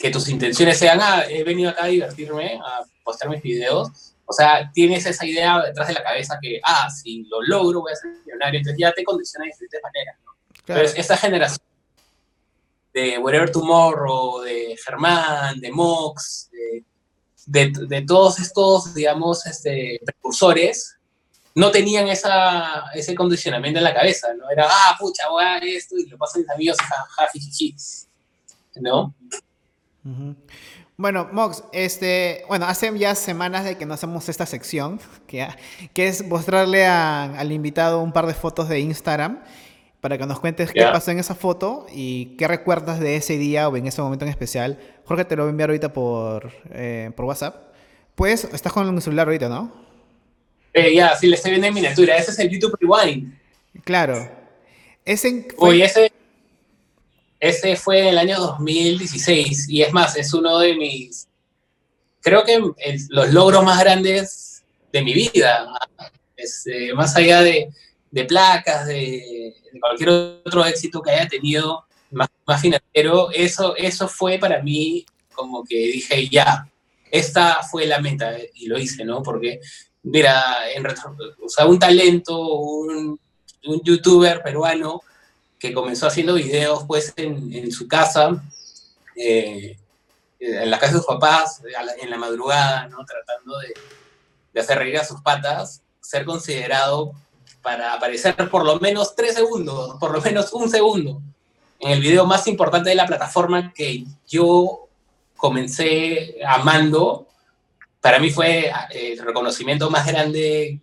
B: que tus intenciones sean, ah, he venido acá a divertirme, a postar mis videos. O sea, tienes esa idea detrás de la cabeza que, ah, si lo logro voy a ser millonario. Entonces ya te condiciona de diferentes maneras. ¿no? Entonces, esta generación de Whatever Tomorrow, de Germán, de Mox, de, de, todos estos, digamos, este, precursores, no tenían esa, ese condicionamiento en la cabeza, ¿no? Era, ah, pucha, voy a esto y lo paso a mis amigos, jajaja, ¿no?
A: Bueno, Mox, este, bueno, hace ya semanas de que no hacemos esta sección, que, que es mostrarle al invitado un par de fotos de Instagram para que nos cuentes qué pasó en esa foto y qué recuerdas de ese día o en ese momento en especial. Jorge te lo voy a enviar ahorita por, eh, por WhatsApp. Pues, estás con el celular ahorita, ¿no?
B: Eh, ya, sí, le estoy viendo en miniatura. Ese es el YouTube Rewind.
A: Claro.
B: Ese fue... ese ese fue en el año 2016 y es más, es uno de mis, creo que los logros más grandes de mi vida, este, más allá de, de placas, de, cualquier otro éxito que haya tenido más, más, financiero, eso, eso fue para mí como que dije, ya, esta fue la meta y lo hice, ¿no? Porque, mira, en o sea, un talento, un, un youtuber peruano, que comenzó haciendo videos pues en, su casa, eh, en la casa de sus papás, en la madrugada, ¿no? tratando de, de, hacer reír a sus patas, ser considerado para aparecer por lo menos tres segundos, por lo menos un segundo, en el video más importante de la plataforma que yo comencé amando, para mí fue eh, el reconocimiento más grande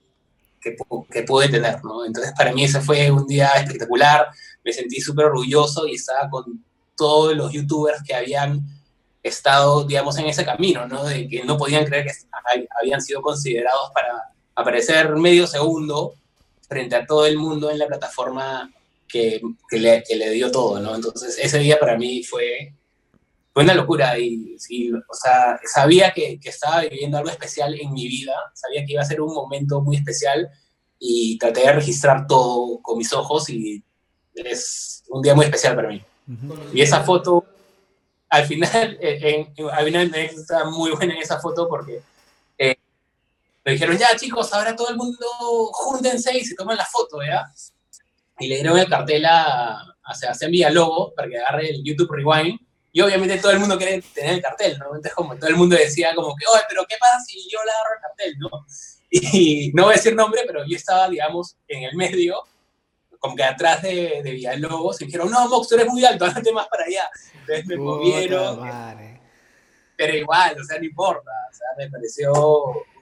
B: que, que pude tener, ¿no? Entonces para mí ese fue un día espectacular, me sentí súper orgulloso y estaba con todos los youtubers que habían estado, digamos, en ese camino, ¿no? De que no podían creer que habían sido considerados para aparecer medio segundo frente a todo el mundo en la plataforma que, que, le, que le, dio todo, ¿no? Entonces, ese día para mí fue, fue una locura y, y o sea, sabía que, que, estaba viviendo algo especial en mi vida, sabía que iba a ser un momento muy especial y traté de registrar todo con mis ojos y es un día muy especial para mí. Uh -huh. Y esa foto, al final, en, en, al final está muy buena en esa foto porque me dijeron, ya chicos, ahora todo el mundo júntense y se toman la foto, ¿ya? Y le dieron el cartel a, a Sebastián Villalobos para que agarre el YouTube Rewind y obviamente todo el mundo quiere tener el cartel, ¿no? Entonces como todo el mundo decía como que, oye, pero ¿qué pasa si yo le agarro el cartel, no? Y no voy a decir nombre, pero yo estaba, digamos, en el medio, como que atrás de, de Villalobos, y me dijeron, no, Mox, tú eres muy alto, andate más para allá. Entonces me movieron. Pero igual, o sea, no importa, o sea, me pareció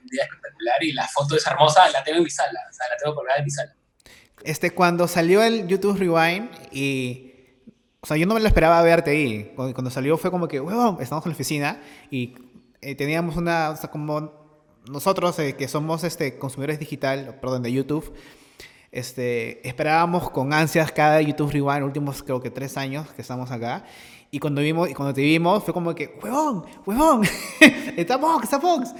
B: un día espectacular y la foto es hermosa, la tengo en mi sala, o sea, la tengo colgada en mi sala.
A: Este, cuando salió el YouTube Rewind y o sea, yo no me lo esperaba verte ahí. Cuando, cuando salió fue como que, huevón, estamos en la oficina y eh, teníamos una, o sea, como nosotros eh, que somos este, consumidores digital, perdón, de YouTube, este, esperábamos con ansias cada YouTube Rewind, últimos creo que tres años que estamos acá. Y cuando, vimos, y cuando te vimos fue como que, huevón, huevón, está Fox, está Fox.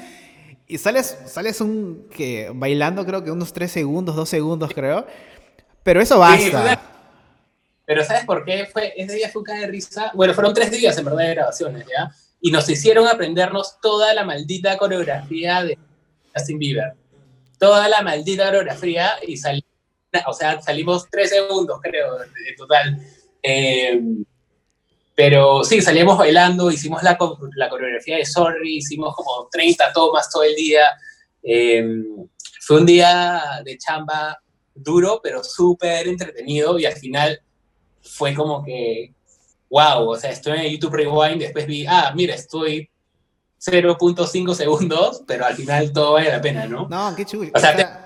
A: Y sales, sales un, que, bailando creo que unos tres segundos, dos segundos creo. Pero eso basta.
B: Sí, pero ¿sabes por qué? Fue, ese día fue un de risa. Bueno, fueron tres días en verdad de grabaciones, ¿ya? Y nos hicieron aprendernos toda la maldita coreografía de Justin Bieber. Toda la maldita coreografía y salimos, o sea, salimos tres segundos, creo, en total. Eh, pero sí, salíamos bailando, hicimos la, la, coreografía de Sorry, hicimos como 30 tomas todo el día. Eh, fue un día de chamba duro, pero súper entretenido y al final fue como que, wow, o sea, estoy en YouTube Rewind, después vi, ah, mira, estoy 0.5 segundos, pero al final todo vale la pena, ¿no?
A: No, qué chulo.
B: O sea, o sea te,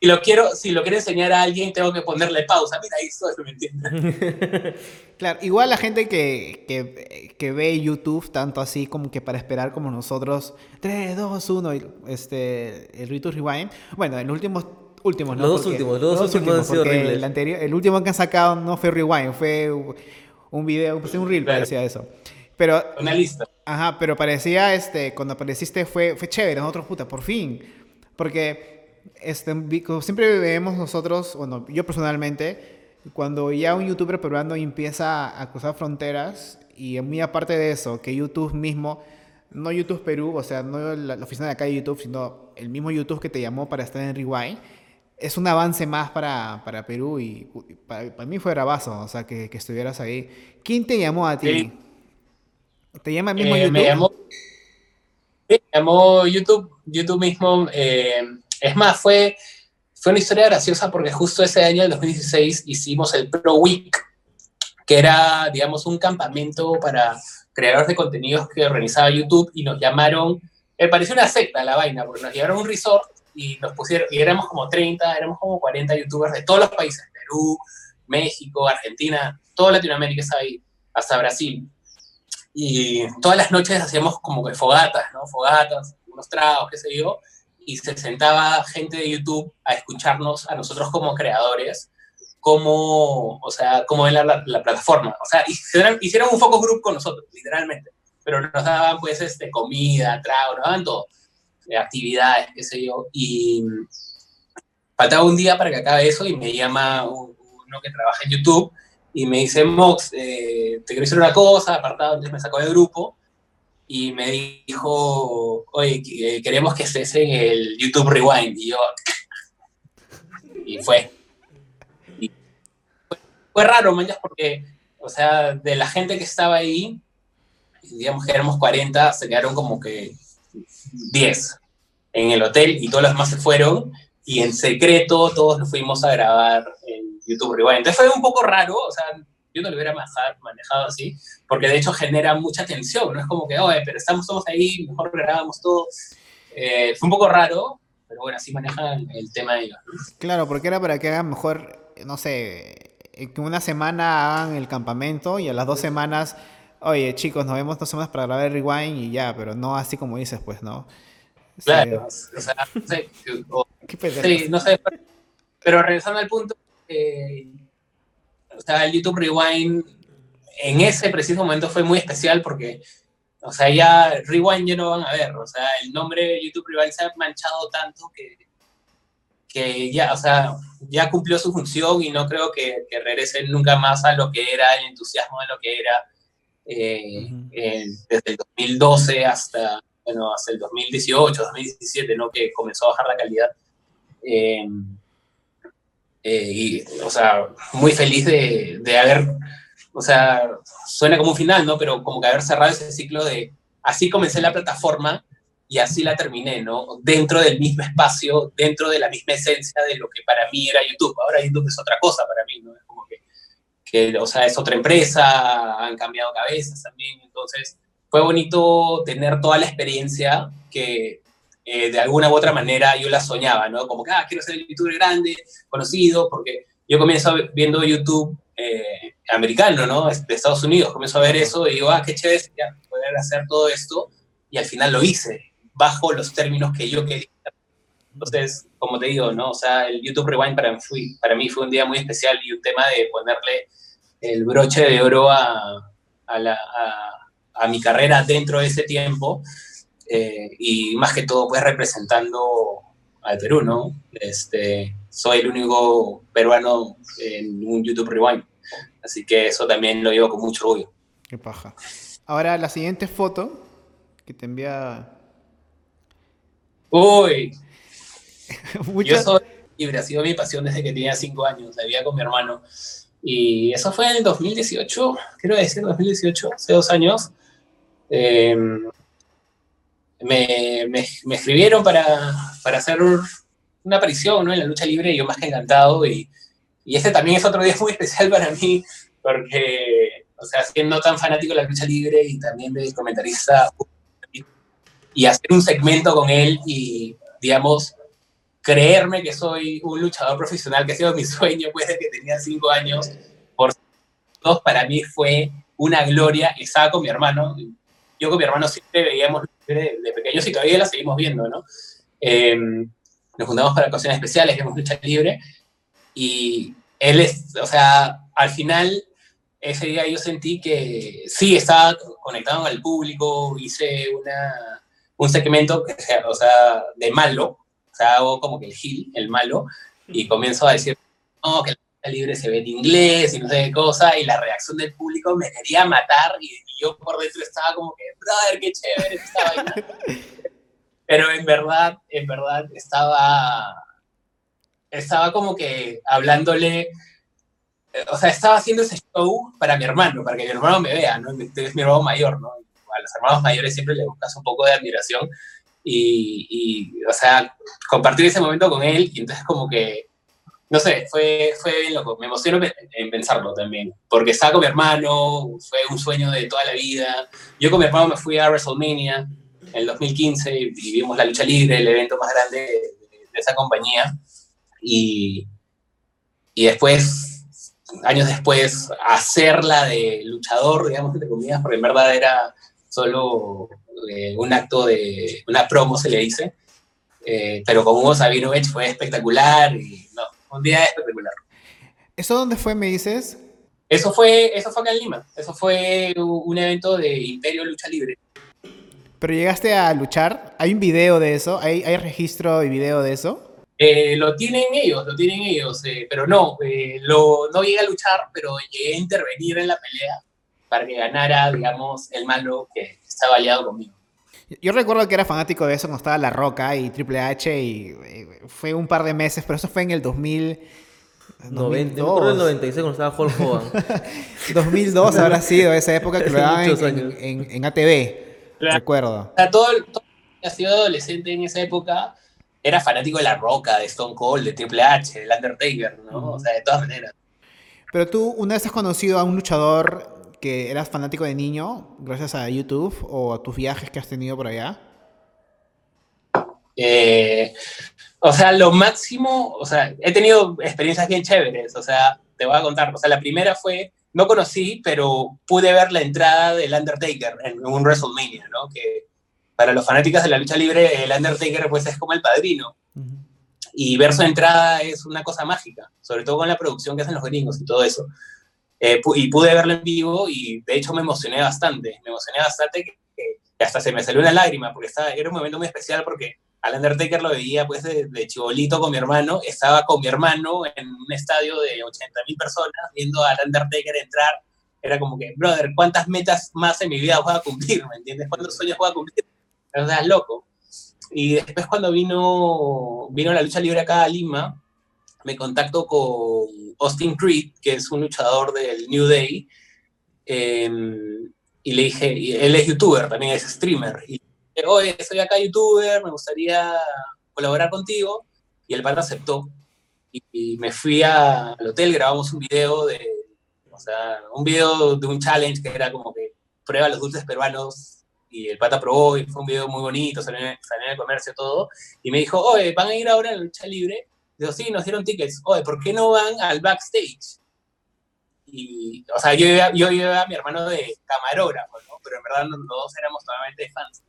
B: si lo quiero, si lo quiero enseñar a alguien, tengo que ponerle pausa. Mira, eso es lo que entiendes.
A: claro, igual la gente que, que, que, ve YouTube, tanto así como que para esperar como nosotros, 3, 2, 1, este, el YouTube Rewind. Bueno, en los últimos últimos, ¿no?
C: Los dos porque, últimos, los dos, dos últimos, últimos han sido horribles.
A: El, anterior, el último que han sacado no fue Rewind, fue un video, pues un reel claro. parecía eso. Pero,
B: Una lista.
A: Ajá, pero parecía, este, cuando apareciste fue, fue chévere, nosotros, puta, por fin. Porque este, siempre vemos nosotros, bueno, yo personalmente, cuando ya un youtuber peruano empieza a cruzar fronteras, y muy aparte de eso, que YouTube mismo, no YouTube Perú, o sea, no la, la oficina de acá de YouTube, sino el mismo YouTube que te llamó para estar en Rewind, es un avance más para, para Perú y, para, para, mí fue bravazo, o sea, que, que, estuvieras ahí. ¿Quién te llamó a ti?
B: Sí.
A: ¿Te llama el mismo
B: eh,
A: YouTube?
B: Me llamó, sí, me llamó YouTube, YouTube mismo. Eh, es más, fue, fue una historia graciosa porque justo ese año, el 2016, hicimos el Pro Week, que era, digamos, un campamento para creadores de contenidos que organizaba YouTube y nos llamaron, me pareció una secta la vaina, porque nos llevaron a un resort y nos pusieron, y éramos como 30, éramos como 40 youtubers de todos los países, Perú, México, Argentina, toda Latinoamérica estaba ahí, hasta Brasil. Y todas las noches hacíamos como que fogatas, ¿no? Fogatas, unos tragos, qué sé yo, y se sentaba gente de YouTube a escucharnos a nosotros como creadores, como, o sea, como en la, la, la plataforma. O sea, hicieron, hicieron un focus group con nosotros, literalmente. Pero nos daban, pues, este, comida, trago, nos daban todo actividades, qué sé yo, y faltaba un día para que acabe eso y me llama uno que trabaja en YouTube y me dice, Mox, eh, te quiero decir una cosa, apartado, entonces me sacó del grupo y me dijo, oye, eh, queremos que estés en el YouTube Rewind, y yo, y fue. Fue, raro, manchas, porque, o sea, de la gente que estaba ahí, digamos que éramos 40, se quedaron como que 10 en el hotel y todos los demás se fueron y en secreto todos nos fuimos a grabar en YouTube Rewind. Entonces fue un poco raro, o sea, yo no lo hubiera manejado así, porque de hecho genera mucha tensión, no es como que, oye, pero estamos todos ahí, mejor grabamos todo. Eh, fue un poco raro, pero bueno, así manejan el tema de ellos. ¿no?
A: Claro, porque era para que hagan mejor, no sé, que una semana hagan el campamento y a las dos semanas oye, chicos, nos vemos dos semanas para grabar el rewind y ya, pero no así como dices, pues, ¿no?
B: Claro, o sea, no sé, o, sí, no sé, pero regresando al punto, eh, o sea, el YouTube Rewind en ese preciso momento fue muy especial porque, o sea, ya Rewind ya no van a ver, o sea, el nombre de YouTube Rewind se ha manchado tanto que, que ya, o sea, ya cumplió su función y no creo que, que regrese nunca más a lo que era el entusiasmo de lo que era eh, eh, desde el 2012 hasta, bueno, hasta el 2018, 2017, ¿no? Que comenzó a bajar la calidad. Eh, y, o sea, muy feliz de, de haber o sea, suena como un final, ¿no? Pero como que haber cerrado ese ciclo de, así comencé la plataforma y así la terminé, ¿no? Dentro del mismo espacio, dentro de la misma esencia de lo que para mí era YouTube. Ahora YouTube es otra cosa para mí, ¿no? Es como que, que o sea, es otra empresa, han cambiado cabezas también, entonces fue bonito tener toda la experiencia que eh, de alguna u otra manera yo la soñaba, ¿no? Como que, ah, quiero ser youtuber grande, conocido, porque yo comienzo viendo YouTube eh, americano, ¿no? De Estados Unidos. Comienzo a ver eso y digo, ah, qué chévere poder hacer todo esto. Y al final lo hice, bajo los términos que yo quería. Entonces, como te digo, ¿no? O sea, el YouTube Rewind para mí, fue, para mí fue un día muy especial y un tema de ponerle el broche de oro a, a, la, a, mi carrera dentro de ese tiempo. Eh, y más que todo, pues representando al Perú, ¿no? Este, soy el único peruano en un YouTube Rewind. Así que eso también lo llevo con mucho orgullo.
A: Qué paja. Ahora, la siguiente foto que te envía.
B: Uy. Yo soy libre, ha sido mi pasión desde que tenía cinco años. La vivía con mi hermano. Y eso fue en el 2018, quiero decir 2018, hace dos años. Em, me, me, me, escribieron para, para hacer una aparición ¿no? en la lucha libre y yo más que encantado. Y, y este también es otro día muy especial para mí porque, o sea, siendo tan fanático de la lucha libre y también de comentarista y hacer un segmento con él y, digamos, creerme que soy un luchador profesional, que ha sido mi sueño pues desde que tenía cinco años, por dos para mí fue una gloria. Estaba con mi hermano, yo con mi hermano siempre veíamos de, de pequeños y todavía la seguimos viendo, ¿no? Eh, nos juntamos para ocasiones especiales, vemos lucha libre, y él es, o sea, al final, ese día yo sentí que sí, estaba conectado con el público, hice una, un segmento, o sea, de malo, o sea, hago como que el gil, el malo, y comienzo a decir, no, que la lucha libre se ve en inglés y no sé qué cosa, y la reacción del público me quería matar, y, yo por dentro estaba como que, brother, qué chévere esta vaina. Pero en verdad, en verdad estaba, estaba como que hablándole, o sea, estaba haciendo ese show para mi hermano, para que mi hermano me vea, ¿no? Es mi hermano mayor, ¿no? A los hermanos mayores siempre le buscas un poco de admiración y, y, o sea, compartir ese momento con él y entonces como que, no sé, fue, fue bien loco, me emociono en pensarlo también, porque estaba con mi hermano, fue un sueño de toda la vida, yo con mi hermano me fui a WrestleMania, en el 2015 vivimos la lucha libre, el evento más grande de, esa compañía. Y, y después, años después, hacerla de luchador, digamos, entre comillas, porque en verdad era solo eh, un acto de, una promo se le dice, eh, pero con Hugo Sabinovich fue espectacular y no, un día espectacular.
A: ¿Eso dónde fue, me dices?
B: Eso fue, eso fue acá en Lima, eso fue un evento de Imperio Lucha Libre.
A: ¿Pero llegaste a luchar? ¿Hay un video de eso? ¿Hay, hay registro y video de eso?
B: Eh, lo tienen ellos, lo tienen ellos, eh, pero no, eh, lo, no llegué a luchar, pero llegué a intervenir en la pelea para que ganara, digamos, el malo que estaba aliado conmigo.
A: Yo recuerdo que era fanático de eso cuando estaba La Roca y Triple H y fue un par de meses, pero eso fue en el 2000...
C: 90, yo el 96 cuando estaba Hulk Hogan.
A: 2002 habrá sido esa época que lo daban en, en, en, ATV. Recuerdo.
B: O todo, todo que ha sido adolescente en esa época era fanático de La Roca, de Stone Cold, de Triple H, del Undertaker, ¿no? O sea, de todas maneras.
A: Pero tú, una vez has conocido a un luchador que eras fanático de niño, gracias a YouTube o a tus viajes que has tenido por allá?
B: Eh, o sea, lo máximo, o sea, he tenido experiencias bien chéveres, o sea, te voy a contar. O sea, la primera fue no conocí, pero pude ver la entrada del Undertaker en un WrestleMania, ¿no? Que para los fanáticos de la lucha libre, el Undertaker pues es como el padrino. Y ver su entrada es una cosa mágica, sobre todo con la producción que hacen los gringos y todo eso. Eh, y pude verlo en vivo y de hecho me emocioné bastante, me emocioné bastante que, hasta se me salió una lágrima porque estaba, era un momento muy especial porque al Undertaker lo veía pues de, de chibolito con mi hermano, estaba con mi hermano en un estadio de 80 mil personas viendo al Undertaker entrar, era como que, brother, ¿cuántas metas más en mi vida voy a cumplir? ¿Me entiendes? ¿Cuántos sueños voy a cumplir? O sea, loco. Y después cuando vino, vino la lucha libre acá a Lima, me contacto con Austin Creed, que es un luchador del New Day, em, y le dije, él es youtuber, también es streamer, y dije, oye, soy acá youtuber, me gustaría colaborar contigo, y el padre aceptó, y, me fui al hotel, grabamos un video de, o sea, un video de un challenge que era como que prueba los dulces peruanos y el pata probó y fue un video muy bonito, salió en, el comercio todo, y me dijo, oye, ¿van a ir ahora a la lucha libre? Digo, sí, nos dieron tickets. Oye, ¿por qué no van al backstage? Y, o sea, yo iba, yo iba a mi hermano de camarógrafo, ¿no? Pero en verdad los dos éramos totalmente fans.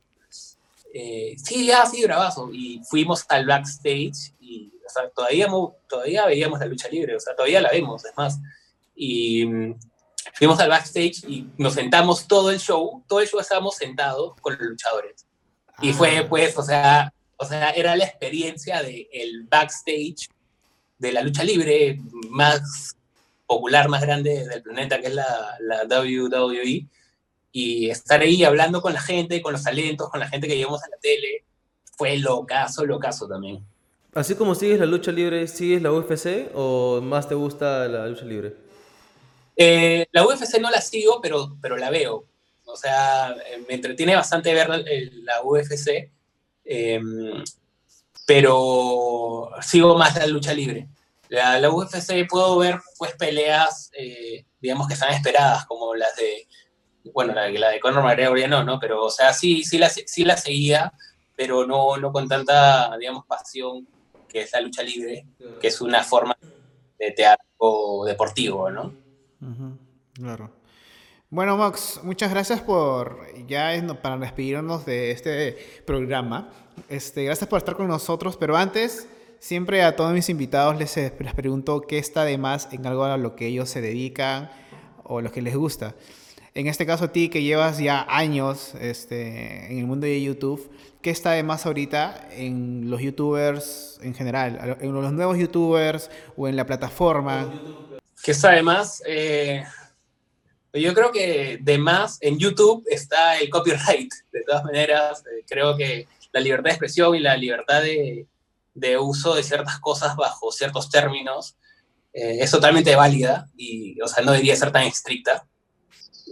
B: Eh, sí, ya, sí, bravazo. Y fuimos al backstage y, o sea, todavía, todavía veíamos la lucha libre, o sea, todavía la vemos, es más. Y fuimos al backstage y nos sentamos todo el show, todo el show estábamos sentados con los luchadores. Y fue, ah. pues, o sea, o sea, era la experiencia del el backstage de la lucha libre más popular, más grande del planeta, que es la, la WWE. Y estar ahí hablando con la gente, con los talentos, con la gente que llevamos a la tele, fue locazo, locazo también.
C: Así como sigues la lucha libre, ¿sigues la UFC o más te gusta la lucha libre?
B: Eh, la UFC no la sigo, pero, pero la veo. O sea, me entretiene bastante ver la, UFC, em, pero sigo más la lucha libre. La, la UFC puedo ver pues peleas, eh, digamos que están esperadas, como las de, bueno, la, la de Conor McGregor no, ¿no? Pero, o sea, sí, sí la, sí la seguía, pero no, no con tanta, digamos, pasión que es la lucha libre, que es una forma de teatro deportivo, ¿no?
A: claro. Bueno, Mox, muchas gracias por ya para despedirnos de este programa. Este, gracias por estar con nosotros, pero antes, siempre a todos mis invitados les, eh, les pregunto qué está de más en algo a lo que ellos se dedican o lo que les gusta. En este caso, a ti que llevas ya años este, en el mundo de YouTube, ¿qué está de más ahorita en los YouTubers en general? ¿En los nuevos YouTubers o en la plataforma?
B: ¿Qué está de más? Eh, yo creo que de más en YouTube está el copyright. De todas maneras, eh, creo que la libertad de expresión y la libertad de, uso de ciertas cosas bajo ciertos términos eh, es totalmente válida y, o sea, no debería ser tan estricta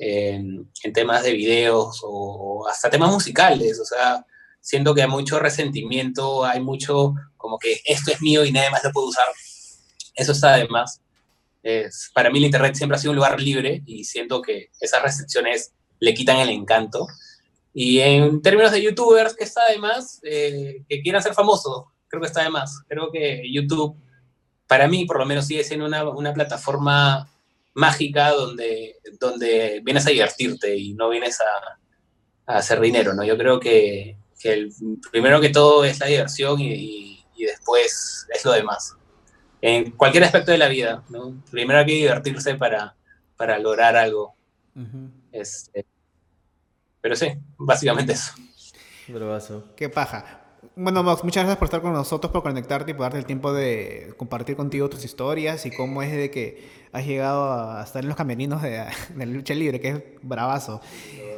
B: en, temas de videos o hasta temas musicales. O sea, siento que hay mucho resentimiento, hay mucho como que esto es mío y nadie más lo puede usar. Eso está de más para mí el Internet siempre ha sido un lugar libre y siento que esas restricciones le quitan el encanto. Y en términos de youtubers, que está de más? Eh, que quieran ser famosos, creo que está de más. Creo que YouTube, para mí por lo menos, sigue siendo una, plataforma mágica donde, donde vienes a divertirte y no vienes a, hacer dinero, ¿no? Yo creo que, que el, primero que todo es la diversión y después es lo demás en cualquier aspecto de la vida. ¿no? Primero hay que divertirse para, para lograr algo. Este, pero sí, básicamente eso.
A: Qué paja. Bueno, Max, muchas gracias por estar con nosotros, por conectarte y por darte el tiempo de compartir contigo tus historias y cómo es de que has llegado a estar en los camerinos de, de la lucha libre, que es bravazo.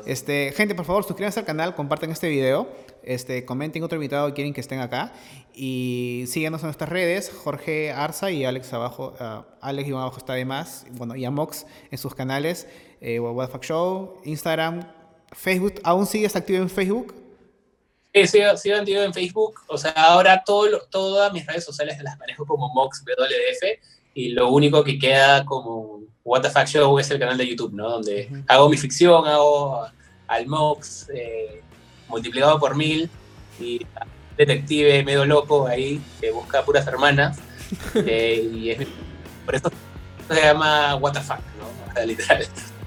A: Este, gente, por favor, suscríbanse al canal, compartan este video, este, comenten otro invitado que quieren que estén acá y síguenos en nuestras redes, Jorge Arza y Alex abajo, uh, Alex y abajo está de más, bueno, y a Mox en sus canales, eh, What Fuck Show, Instagram, Facebook, ¿aún sigues activo en Facebook?
B: Sí, sigo, sigo activo en Facebook, o sea, ahora todo, todas mis redes sociales las manejo como MoxWF y lo único que queda como What the Fuck Show es el canal de YouTube, ¿no? Donde hago mi ficción, hago al Mox eh, multiplicado por mil y detective medio loco ahí que busca puras hermanas. Eh, y es, por eso se llama What the Fuck, ¿no? literal.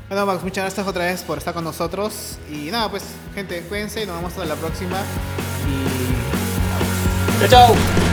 A: Bueno, Max, muchas gracias otra vez por estar con nosotros. Y nada, pues, gente, cuídense, nos vemos hasta la próxima. Y.
B: ¡Chao, chao!